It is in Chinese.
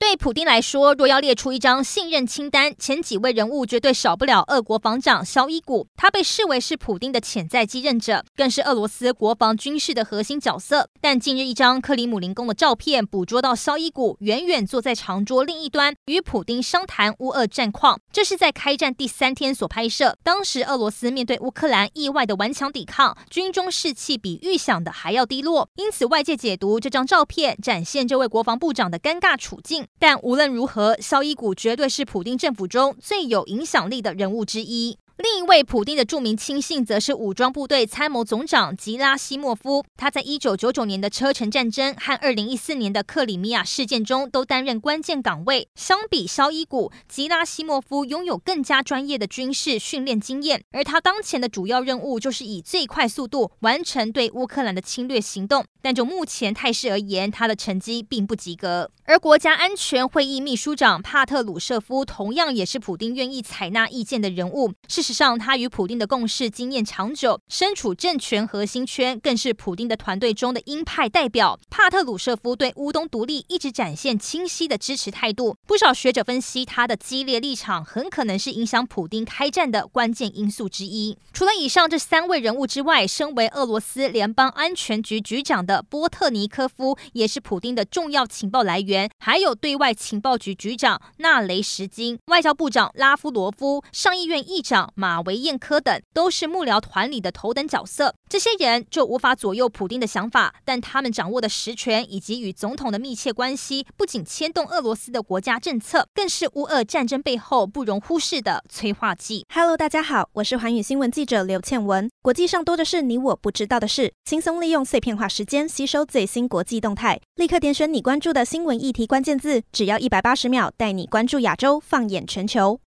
对普丁来说，若要列出一张信任清单，前几位人物绝对少不了俄国防长肖伊古。他被视为是普丁的潜在继任者，更是俄罗斯国防军事的核心角色。但近日一张克里姆林宫的照片捕捉到肖伊古远远坐在长桌另一端，与普丁商谈乌俄战况。这是在开战第三天所拍摄。当时俄罗斯面对乌克兰意外的顽强抵抗，军中士气比预想的还要低落。因此外界解读这张照片展现这位国防部长的尴尬处境。但无论如何，肖伊古绝对是普丁政府中最有影响力的人物之一。另一位普丁的著名亲信，则是武装部队参谋总长吉拉西莫夫。他在一九九九年的车臣战争和二零一四年的克里米亚事件中都担任关键岗位。相比萧伊古，吉拉西莫夫拥有更加专业的军事训练经验，而他当前的主要任务就是以最快速度完成对乌克兰的侵略行动。但就目前态势而言，他的成绩并不及格。而国家安全会议秘书长帕特鲁舍夫同样也是普丁愿意采纳意见的人物。事实上，他与普丁的共事经验长久，身处政权核心圈，更是普丁的团队中的鹰派代表。帕特鲁舍夫对乌东独立一直展现清晰的支持态度。不少学者分析，他的激烈立场很可能是影响普丁开战的关键因素之一。除了以上这三位人物之外，身为俄罗斯联邦安全局局长的波特尼科夫，也是普丁的重要情报来源。还有对外情报局局长纳雷什金、外交部长拉夫罗夫、上议院议长马维燕科等都是幕僚团里的头等角色，这些人就无法左右普丁的想法，但他们掌握的实权以及与总统的密切关系，不仅牵动俄罗斯的国家政策，更是乌俄战争背后不容忽视的催化剂。Hello，大家好，我是寰宇新闻记者刘倩文。国际上多的是你我不知道的事，轻松利用碎片化时间吸收最新国际动态，立刻点选你关注的新闻议题关键字，只要一百八十秒，带你关注亚洲，放眼全球。